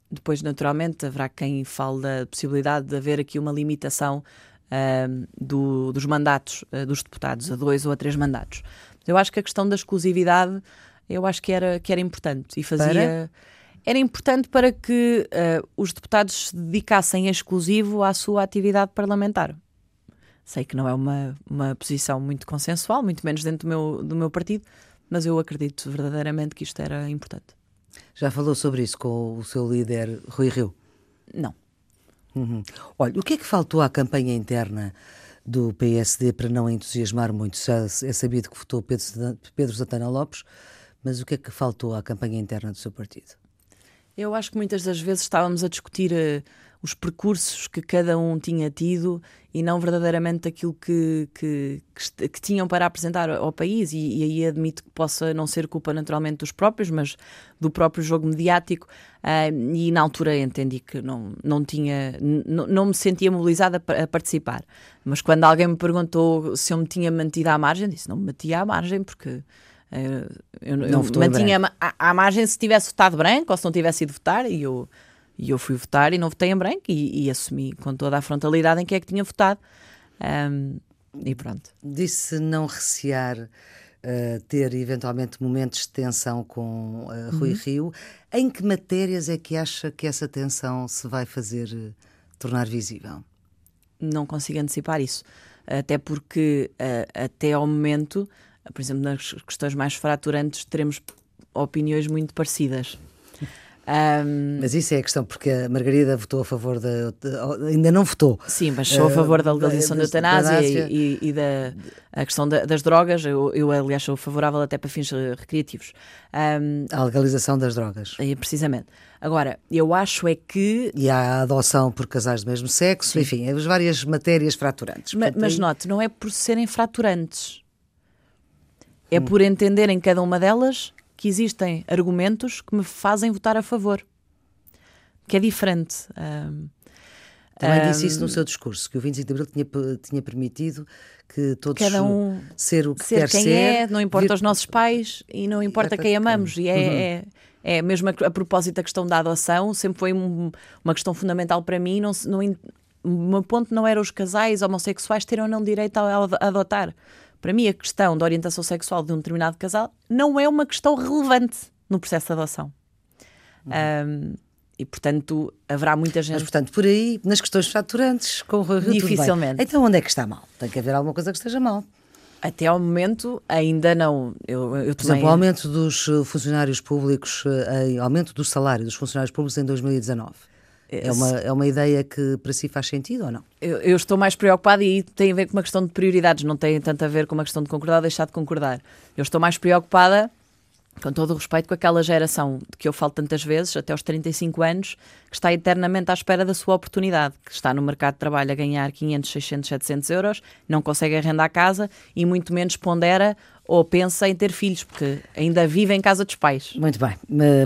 Speaker 2: Depois, naturalmente, haverá quem fale da possibilidade de haver aqui uma limitação uh, do, dos mandatos uh, dos deputados, a dois ou a três mandatos. Eu acho que a questão da exclusividade Eu acho que era, que era importante e fazia. Para? Era importante para que uh, os deputados se dedicassem exclusivo à sua atividade parlamentar. Sei que não é uma, uma posição muito consensual, muito menos dentro do meu, do meu partido, mas eu acredito verdadeiramente que isto era importante.
Speaker 1: Já falou sobre isso com o seu líder Rui Rio?
Speaker 2: Não.
Speaker 1: Uhum. Olha, o que é que faltou à campanha interna do PSD para não entusiasmar muito? É sabido que votou Pedro, Pedro Santana Lopes, mas o que é que faltou à campanha interna do seu partido?
Speaker 2: Eu acho que muitas das vezes estávamos a discutir uh, os percursos que cada um tinha tido e não verdadeiramente aquilo que, que, que, que tinham para apresentar ao país. E, e, aí admito que possa não ser culpa naturalmente dos próprios, mas do próprio jogo mediático. Uh, e na altura entendi que não, não tinha, não me sentia mobilizada a participar. Mas quando alguém me perguntou se eu me tinha mantido à margem, disse: não me mantia à margem porque. Uh, eu, não eu mantinha à, à margem se tivesse votado branco ou se não tivesse ido votar e eu e eu fui votar e não votei em branco e, e assumi com toda a frontalidade em que é que tinha votado. Um, e pronto.
Speaker 1: Disse não recear uh, ter eventualmente momentos de tensão com uh, Rui uhum. Rio. Em que matérias é que acha que essa tensão se vai fazer uh, tornar visível?
Speaker 2: Não consigo antecipar isso. Até porque, até ao momento, por exemplo, nas questões mais fraturantes, teremos opiniões muito parecidas.
Speaker 1: Um, mas isso é a questão, porque a Margarida votou a favor da. ainda não votou.
Speaker 2: Sim, mas sou a favor da legalização uh, da, eutanásia e, e, da a questão da, das drogas. Eu, eu, aliás, sou favorável até para fins recreativos.
Speaker 1: Um, a legalização das drogas.
Speaker 2: É, precisamente. Agora, eu acho é que.
Speaker 1: E a adoção por casais do mesmo sexo, Sim. enfim, as várias matérias fraturantes.
Speaker 2: mas, mas aí... note, não é por serem fraturantes. É hum. por entenderem cada uma delas que existem argumentos que me fazem votar a favor. Que é diferente. Um,
Speaker 1: Também um, disse isso no seu discurso, que o 25 de Abril tinha, tinha permitido que todos
Speaker 2: cada um
Speaker 1: ser o que
Speaker 2: ser
Speaker 1: quer
Speaker 2: quem
Speaker 1: ser,
Speaker 2: é, não importa vir... os nossos pais e não importa é, quem amamos. E é, uhum. é, é, mesmo a, a, propósito da questão da adoção, sempre foi um, uma questão fundamental para mim. Não, não, o meu ponto não era os casais homossexuais terem ou não direito a, a adotar. Para mim, a questão da orientação sexual de um determinado casal não é uma questão relevante no processo de adoção. Uhum. Um, e, portanto, haverá muita gente.
Speaker 1: Mas, portanto, por aí, nas questões fraturantes, com o
Speaker 2: Dificilmente.
Speaker 1: Então, onde é que está mal? Tem que haver alguma coisa que esteja mal.
Speaker 2: Até ao momento, ainda não. Eu, eu
Speaker 1: Por exemplo, o aumento dos eh, funcionários públicos, eh, aumento do salário dos funcionários públicos em 2019. É uma, é uma ideia que para si faz sentido ou não?
Speaker 2: Eu, eu, estou mais preocupada e tem a ver com uma questão de prioridades, não tem tanto a ver com uma questão de concordar ou deixar de concordar. Eu estou mais preocupada, com todo o respeito, com aquela geração de que eu falo tantas vezes, até aos 35 anos, que está eternamente à espera da sua oportunidade, que está no mercado de trabalho a ganhar 500, 600, 700 euros, não consegue arrendar a casa e muito menos pondera ou pensa em ter filhos, porque ainda vive em casa dos pais.
Speaker 1: Muito bem.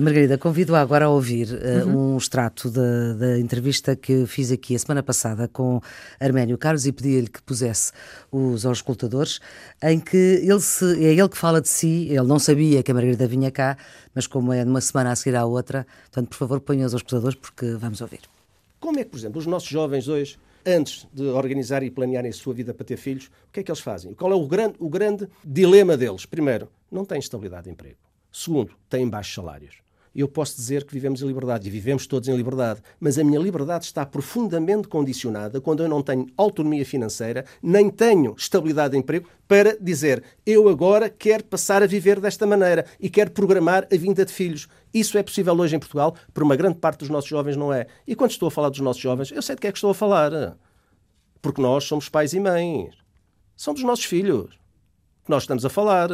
Speaker 1: Margarida, convido-a agora a ouvir uh, uhum. um extrato da, da, entrevista que fiz aqui a semana passada com Arménio Carlos e pedi-lhe que pusesse os auscultadores, em que ele se, é ele que fala de si, ele não sabia que a Margarida vinha cá, mas como é de uma semana a seguir à outra, portanto, por favor, ponha os auscultadores porque vamos ouvir.
Speaker 3: Como é que, por exemplo, os nossos jovens hoje antes de organizar e planearem a sua vida para ter filhos, o que é que eles fazem? Qual é o grande, o grande dilema deles? Primeiro, não têm estabilidade de emprego. Segundo, têm baixos salários eu posso dizer que vivemos em liberdade e vivemos todos em liberdade, mas a minha liberdade está profundamente condicionada quando eu não tenho autonomia financeira, nem tenho estabilidade de emprego para dizer eu agora quero passar a viver desta maneira e quero programar a vinda de filhos. Isso é possível hoje em Portugal, por uma grande parte dos nossos jovens não é. E quando estou a falar dos nossos jovens, eu sei de que é que estou a falar. Porque nós somos pais e mães. São dos nossos filhos que nós estamos a falar.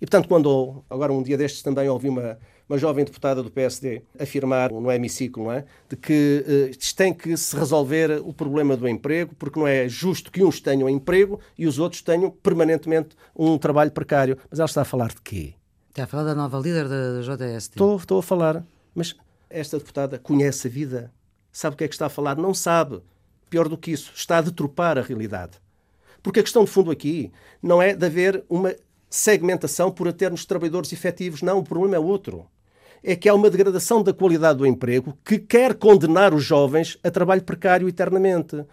Speaker 3: E portanto, quando agora um dia destes também ouvi uma uma jovem deputada do PSD afirmar no hemiciclo não é, de que uh, tem que se resolver o problema do emprego, porque não é justo que uns tenham emprego e os outros tenham permanentemente um trabalho precário. Mas ela está a falar de quê?
Speaker 1: Está a falar da nova líder da JST.
Speaker 3: Estou, estou a falar, mas esta deputada conhece a vida, sabe o que é que está a falar? Não sabe. Pior do que isso, está a deturpar a realidade. Porque a questão de fundo aqui não é de haver uma segmentação por termos trabalhadores efetivos. Não, o problema é outro é que há uma degradação da qualidade do emprego que quer condenar os jovens a trabalho precário eternamente.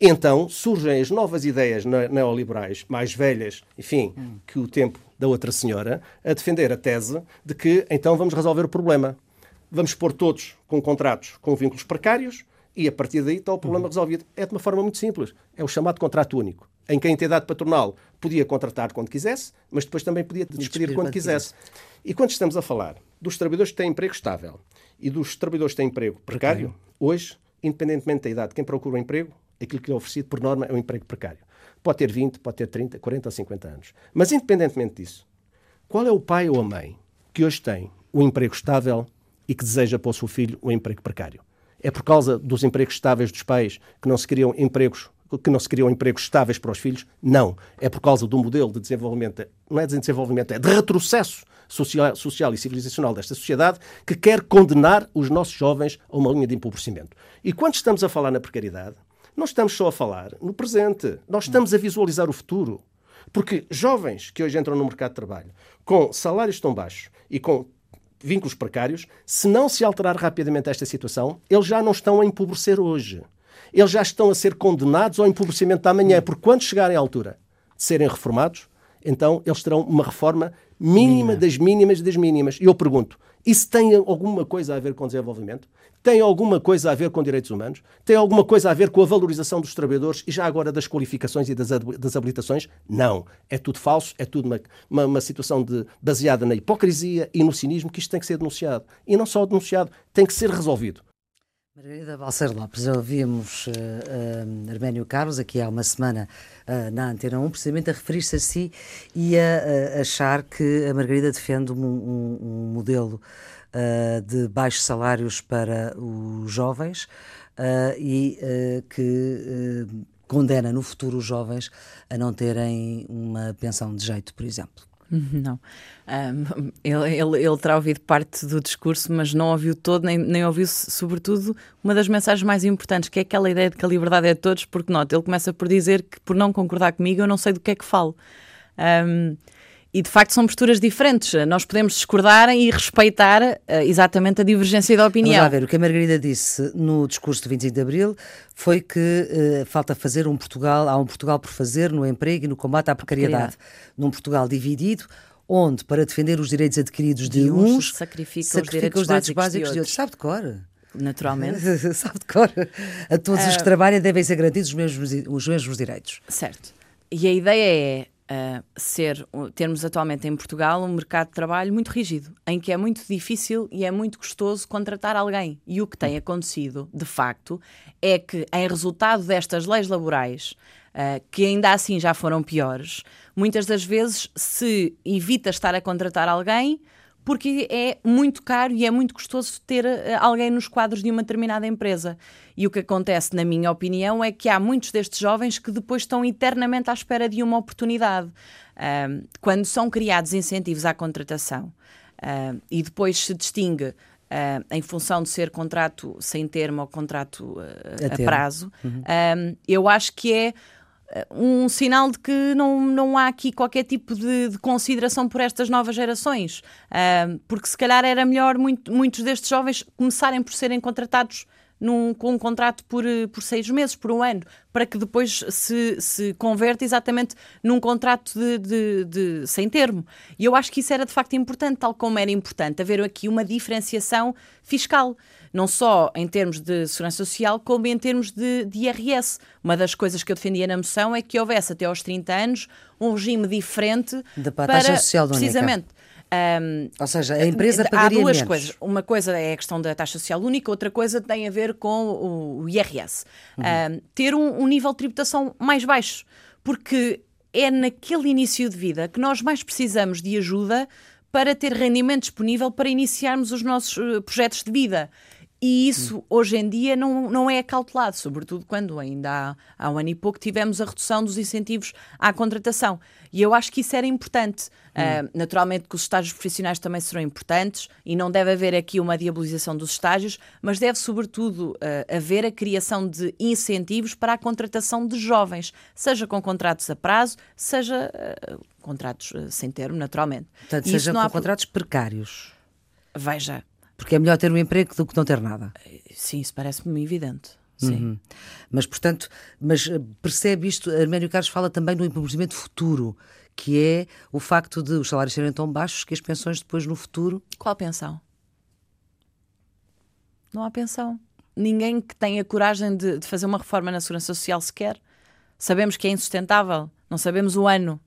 Speaker 3: Então surgem as novas ideias neoliberais, mais velhas, enfim, hum. que o tempo da outra senhora a defender a tese de que então vamos resolver o problema. Vamos pôr todos com contratos com vínculos precários e a partir daí está o problema resolvido. É de uma forma muito simples. É o chamado contrato único, em que a entidade patronal podia contratar quando quisesse, mas depois também podia despedir quando quisesse. E quando estamos a falar dos trabalhadores que têm emprego estável e dos trabalhadores que têm emprego precário, hoje, independentemente da idade, quem procura um emprego, aquilo que lhe é oferecido por norma é um emprego precário. Pode ter 20, pode ter 30, 40 ou 50 anos. Mas independentemente disso, qual é o pai ou a mãe que hoje tem um emprego estável e que deseja para o seu filho um emprego precário? É por causa dos empregos estáveis dos pais que não se criam empregos que não se criam empregos estáveis para os filhos? Não. É por causa do modelo de desenvolvimento, não é de desenvolvimento, é de retrocesso social, social e civilizacional desta sociedade que quer condenar os nossos jovens a uma linha de empobrecimento. E quando estamos a falar na precariedade, não estamos só a falar no presente, nós estamos a visualizar o futuro. Porque jovens que hoje entram no mercado de trabalho com salários tão baixos e com vínculos precários, se não se alterar rapidamente esta situação, eles já não estão a empobrecer hoje. Eles já estão a ser condenados ao empobrecimento da amanhã, porque quando chegarem à altura de serem reformados, então eles terão uma reforma mínima das mínimas das mínimas. E eu pergunto, isso tem alguma coisa a ver com desenvolvimento? Tem alguma coisa a ver com direitos humanos? Tem alguma coisa a ver com a valorização dos trabalhadores e já agora das qualificações e das, das habilitações? Não. É tudo falso, é tudo uma, uma, uma, situação de, baseada na hipocrisia e no cinismo que isto tem que ser denunciado. E não só denunciado, tem que ser resolvido.
Speaker 1: Margarida Balcer Lopes, ouvimos uh, uh, Arménio Carlos aqui há uma semana uh, na Antena 1, precisamente a referir-se a si e a, achar que a Margarida defende um, um, um modelo de baixos salários para os jovens e que condena no futuro os jovens a não terem uma pensão de jeito, por exemplo.
Speaker 2: Não. Um, ele, ele, ele, terá ouvido parte do discurso, mas não ouviu todo, nem, nem ouviu, sobretudo, uma das mensagens mais importantes, que é aquela ideia de que a liberdade é de todos, porque, nota, ele começa por dizer que, por não concordar comigo, eu não sei do que é que falo. Um, e de facto são posturas diferentes. Nós podemos discordar e respeitar uh, exatamente a divergência da opinião.
Speaker 1: Vamos lá ver, o que a Margarida disse no discurso do 25 de Abril foi que uh, falta fazer um Portugal, há um Portugal por fazer no emprego e no combate à precariedade. Num Portugal dividido, onde, para defender os direitos adquiridos de, de uns, uns
Speaker 2: sacrifica, sacrifica, os direitos, os direitos básicos, básicos de, outros.
Speaker 1: Sabe de cor?
Speaker 2: Naturalmente.
Speaker 1: Sabe de cor. A todos uh, os que trabalham devem ser garantidos os mesmos, os mesmos direitos.
Speaker 2: Certo. E a ideia é ser, termos atualmente em Portugal um mercado de trabalho muito rígido, em que é muito difícil e é muito custoso contratar alguém. E o que tem acontecido, de facto, é que, em resultado destas leis laborais, uh, que ainda assim já foram piores, muitas das vezes se evita estar a contratar alguém porque é muito caro e é muito custoso ter uh, alguém nos quadros de uma determinada empresa. E o que acontece, na minha opinião, é que há muitos destes jovens que depois estão eternamente à espera de uma oportunidade. Uh, quando são criados incentivos à contratação uh, e depois se distingue Uh, em função de ser contrato sem termo ou contrato uh, a, a prazo, uhum. eu acho que é um sinal de que não, não há aqui qualquer tipo de, de consideração por estas novas gerações. Uh, porque se calhar era melhor muito, muitos destes jovens começarem por serem contratados num, com um contrato por, por seis meses, por um ano, para que depois se, se converta exatamente num contrato de, de, de, sem termo. E eu acho que isso era de facto importante, tal como era importante haver aqui uma diferenciação fiscal não só em termos de segurança social, como em termos de, de IRS. Uma das coisas que eu defendia na moção é que houvesse até aos 30 anos um regime diferente
Speaker 1: de para, taxa social
Speaker 2: precisamente.
Speaker 1: Um, Ou seja, a empresa pagaria
Speaker 2: Há duas
Speaker 1: menos.
Speaker 2: coisas. Uma coisa é a questão da taxa social única, outra coisa tem a ver com o, o IRS. Uhum. Um, ter um, um nível de tributação mais baixo. Porque é naquele início de vida que nós mais precisamos de ajuda para ter rendimento disponível para iniciarmos os nossos uh, projetos de vida. E isso, hoje em dia, não, não é acautelado, sobretudo quando ainda há, há um ano e pouco tivemos a redução dos incentivos à contratação. E eu acho que isso era importante. Hum. Uh, naturalmente que os estágios profissionais também serão importantes e não deve haver aqui uma diabolização dos estágios, mas deve, sobretudo, uh, haver a criação de incentivos para a contratação de jovens, seja com contratos a prazo, seja uh, contratos sem termo, naturalmente.
Speaker 1: Portanto, seja com há... contratos precários.
Speaker 2: Veja,
Speaker 1: porque é melhor ter um emprego do que não ter nada.
Speaker 2: Sim, isso parece-me evidente. Sim. Uhum.
Speaker 1: Mas, portanto, mas eh, percebe isto, Arménio Carlos fala também do empobrecimento futuro, que é o facto de os salários serem tão baixos que as pensões depois no futuro.
Speaker 2: Qual pensão? Não há pensão. Ninguém que tenha coragem de, de fazer uma reforma na Segurança Social sequer. Sabemos que é insustentável, não sabemos o ano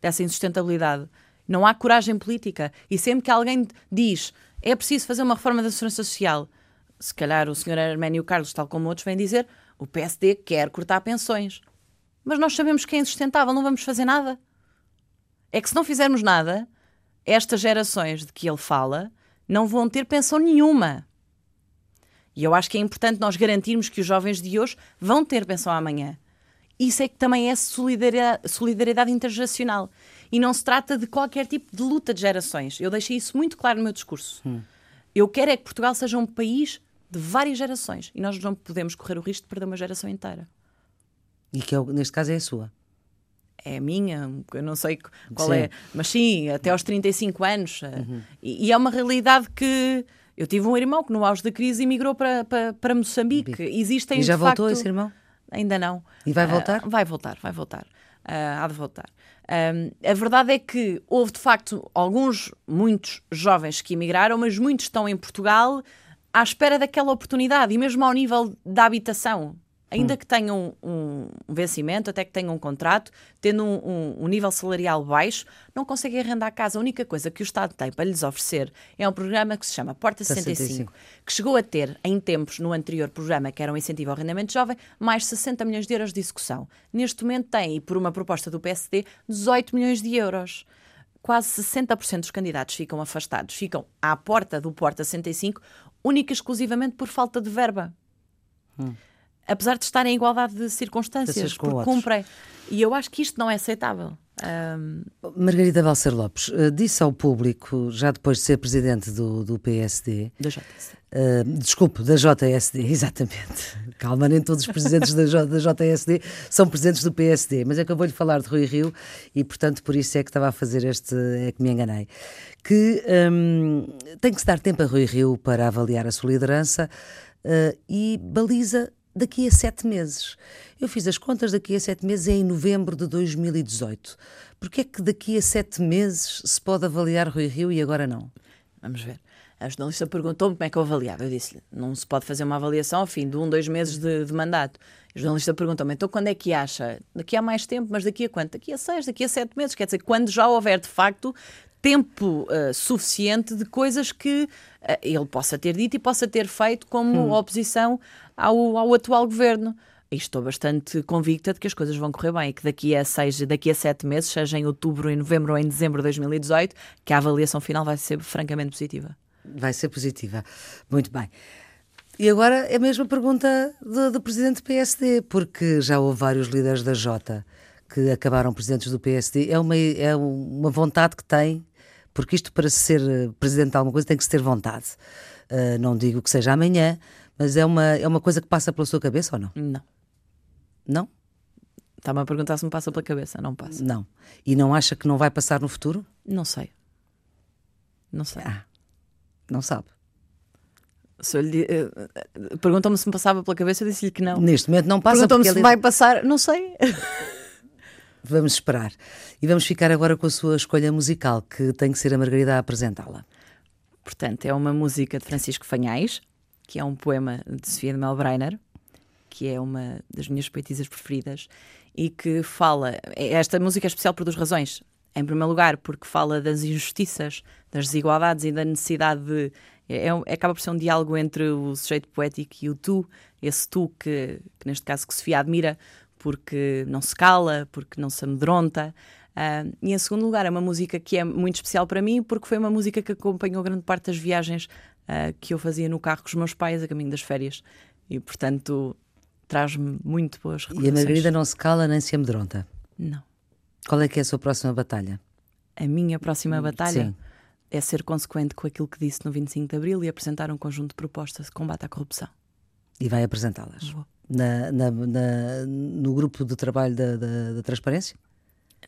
Speaker 2: dessa insustentabilidade. Não há coragem política. E sempre que alguém diz é preciso fazer uma reforma da Segurança Social, se calhar o Sr. Arménio Carlos, tal como outros, vem dizer o PSD quer cortar pensões. Mas nós sabemos que é insustentável, não vamos fazer nada. É que se não fizermos nada, estas gerações de que ele fala não vão ter pensão nenhuma. E eu acho que é importante nós garantirmos que os jovens de hoje vão ter pensão amanhã. Isso é que também é solidariedade, solidariedade intergeracional. E não se trata de qualquer tipo de luta de gerações. Eu deixei isso muito claro no meu discurso. Hum. Eu quero é que Portugal seja um país de várias gerações. E nós não podemos correr o risco de perder uma geração inteira.
Speaker 1: E que, é, neste caso, é a sua?
Speaker 2: É a minha, eu não sei qual sim. é. Mas sim, até aos 35 anos. Eh, uhum. E, e é uma realidade que. Eu tive um irmão que no auge da crise emigrou para, para, para Moçambique. Existem,
Speaker 1: e já voltou
Speaker 2: facto...
Speaker 1: esse irmão?
Speaker 2: Ainda não.
Speaker 1: E vai voltar?
Speaker 2: Uh, vai voltar, vai voltar. Uh, há de voltar. Um, a verdade é que houve de facto alguns, muitos jovens que emigraram, mas muitos estão em Portugal à espera daquela oportunidade e mesmo ao nível da habitação ainda hum. que tenham um, um, vencimento, até que tenham um contrato, tendo um, um, um, nível salarial baixo, não conseguem arrendar a casa. A única coisa que o Estado tem para lhes oferecer é um programa que se chama Porta 65, 65, que chegou a ter, em tempos, no anterior programa, que era um incentivo ao rendimento jovem, mais 60 milhões de euros de execução. Neste momento tem, e por uma proposta do PSD, 18 milhões de euros quase 60% dos candidatos ficam afastados, ficam à porta do Porta 65, única e exclusivamente por falta de verba. Hum apesar de estar em igualdade de circunstâncias, porque cumprem. E eu acho que isto não é aceitável. Um...
Speaker 1: Margarida Valser Lopes uh, disse ao público, já depois de ser presidente do, do PSD,
Speaker 2: da JSD.
Speaker 1: Uh, desculpe, da JSD, exatamente. Calma, nem todos os presidentes da, J, da JSD são presidentes do PSD, mas é que eu vou-lhe falar de Rui Rio e, portanto, por isso é que estava a fazer este, é que me enganei. Que um, tem que se dar tempo a Rui Rio para avaliar a sua liderança uh, e baliza daqui a sete meses. Eu fiz as contas, daqui a sete meses é em novembro de 2018. Porquê é que daqui a sete meses se pode avaliar Rui Rio e agora não?
Speaker 2: Vamos ver. A jornalista perguntou-me como é que eu avaliava. Eu disse-lhe, não se pode fazer uma avaliação ao fim de um, dois meses de, de mandato. A jornalista perguntou-me, então quando é que acha? Daqui a mais tempo, mas daqui a quanto? Daqui a seis, daqui a sete meses. Quer dizer, quando já houver de facto tempo uh, suficiente de coisas que uh, ele possa ter dito e possa ter feito como hum. oposição ao, ao atual governo. E estou bastante convicta de que as coisas vão correr bem e que daqui a seis, daqui a sete meses, seja em outubro, em novembro ou em dezembro de 2018, que a avaliação final vai ser francamente positiva.
Speaker 1: Vai ser positiva. Muito bem. E agora é a mesma pergunta do, do presidente do PSD, porque já houve vários líderes da Jota que acabaram presidentes do PSD. É uma, é uma vontade que tem, porque isto para ser presidente de alguma coisa tem que se ter vontade. Uh, não digo que seja amanhã, mas é uma, é uma coisa que passa pela sua cabeça ou não?
Speaker 2: Não.
Speaker 1: Não?
Speaker 2: Está-me a perguntar se me passa pela cabeça. Não passa.
Speaker 1: Não. E não acha que não vai passar no futuro?
Speaker 2: Não sei. Não sei.
Speaker 1: Ah, não sabe.
Speaker 2: Se uh, perguntou-me se me passava pela cabeça, eu disse-lhe que não.
Speaker 1: Neste momento não passa.
Speaker 2: Perguntou-me se ele... vai passar, não sei.
Speaker 1: vamos esperar. E vamos ficar agora com a sua escolha musical, que tem que ser a Margarida a apresentá-la.
Speaker 2: Portanto, é uma música de Francisco Fanhais, que é um poema de Sofia de Melbreiner, que é uma das minhas poetisas preferidas, e que fala. Esta música é especial por duas razões. Em primeiro lugar, porque fala das injustiças, das desigualdades e da necessidade de. É, é, acaba por ser um diálogo entre o sujeito poético e o tu, esse tu que, que neste caso, que Sofia admira porque não se cala, porque não se amedronta. Uh, e em segundo lugar, é uma música que é muito especial para mim porque foi uma música que acompanhou grande parte das viagens uh, que eu fazia no carro com os meus pais a caminho das férias. E, portanto, traz-me muito boas recordações.
Speaker 1: E a Margarida não se cala nem se amedronta?
Speaker 2: Não.
Speaker 1: Qual é que é a sua próxima batalha?
Speaker 2: A minha próxima batalha?
Speaker 1: Sim.
Speaker 2: É ser consequente com aquilo que disse no 25 de Abril e apresentar um conjunto de propostas de combate à corrupção.
Speaker 1: E vai apresentá-las? Na, na, na, no grupo de trabalho da, da, da, transparência?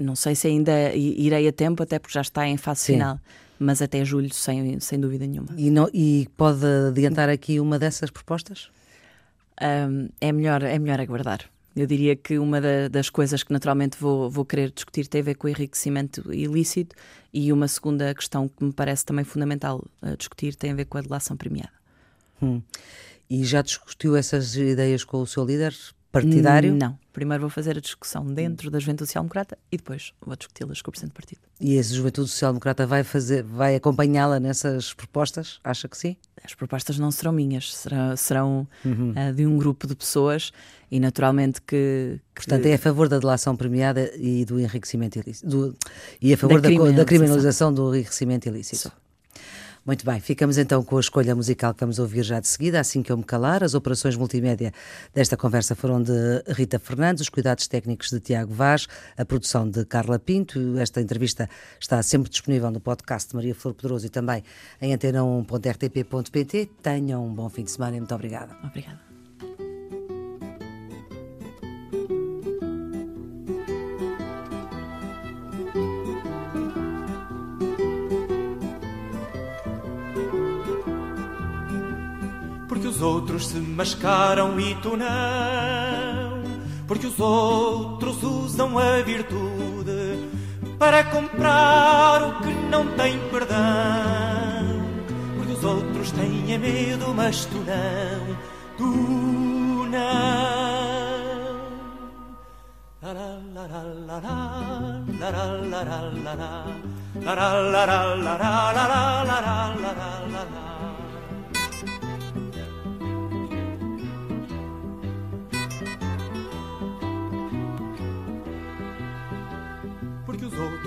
Speaker 2: Não sei se ainda irei a tempo, até porque já está em fase Sim. final mas até julho, sem, sem dúvida nenhuma.
Speaker 1: E, não, e pode adiantar aqui uma dessas propostas?
Speaker 2: Um, é, melhor, é melhor aguardar. Eu diria que uma da, das coisas que naturalmente vou, vou querer discutir tem a ver com o enriquecimento ilícito e uma segunda questão que me parece também fundamental a discutir tem a ver com a delação premiada.
Speaker 1: Hum. E já discutiu essas ideias com o seu líder partidário?
Speaker 2: Não. Primeiro vou fazer a discussão dentro da Juventude Social Democrata e depois vou discuti-las com o Presidente do Partido.
Speaker 1: E a Juventude Social Democrata vai, fazer, vai acompanhá-la nessas propostas? Acha que sim?
Speaker 2: As propostas não serão minhas, serão, serão uhum. uh, de um grupo de pessoas e naturalmente que,
Speaker 1: que... Portanto, é a favor da delação premiada e do enriquecimento ilícito. Do, e a favor da criminalização, da criminalização do enriquecimento ilícito. Só. Muito bem, ficamos então com a escolha musical que vamos ouvir já de seguida, assim que eu me calar. As operações multimédia desta conversa foram de Rita Fernandes, os cuidados técnicos de Tiago Vaz, a produção de Carla Pinto. Esta entrevista está sempre disponível no podcast de Maria Flor Pedroso e também em antena1.rtp.pt. Tenham um bom fim de semana e muito obrigada.
Speaker 2: Obrigada.
Speaker 4: Os outros se mascaram e tu não, porque os outros usam a virtude para comprar o que não tem perdão. Porque os outros têm medo, mas tu não, tu não.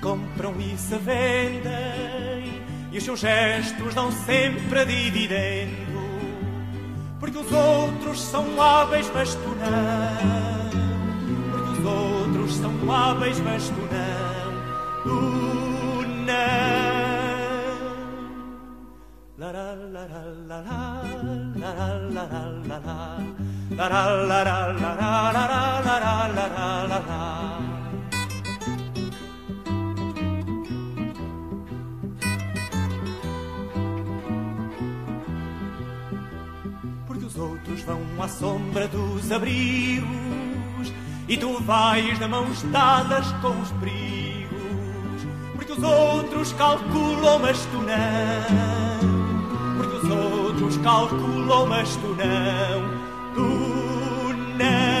Speaker 4: compram e se vendem, e os seus gestos dão sempre dividendo, porque os outros são hábeis, mas tu não, porque os outros são hábeis, mas tu não, tu não. À sombra dos abrigos e tu vais de mãos dadas com os perigos, porque os outros calculam, mas tu não, porque os outros calculam, mas tu não, tu não.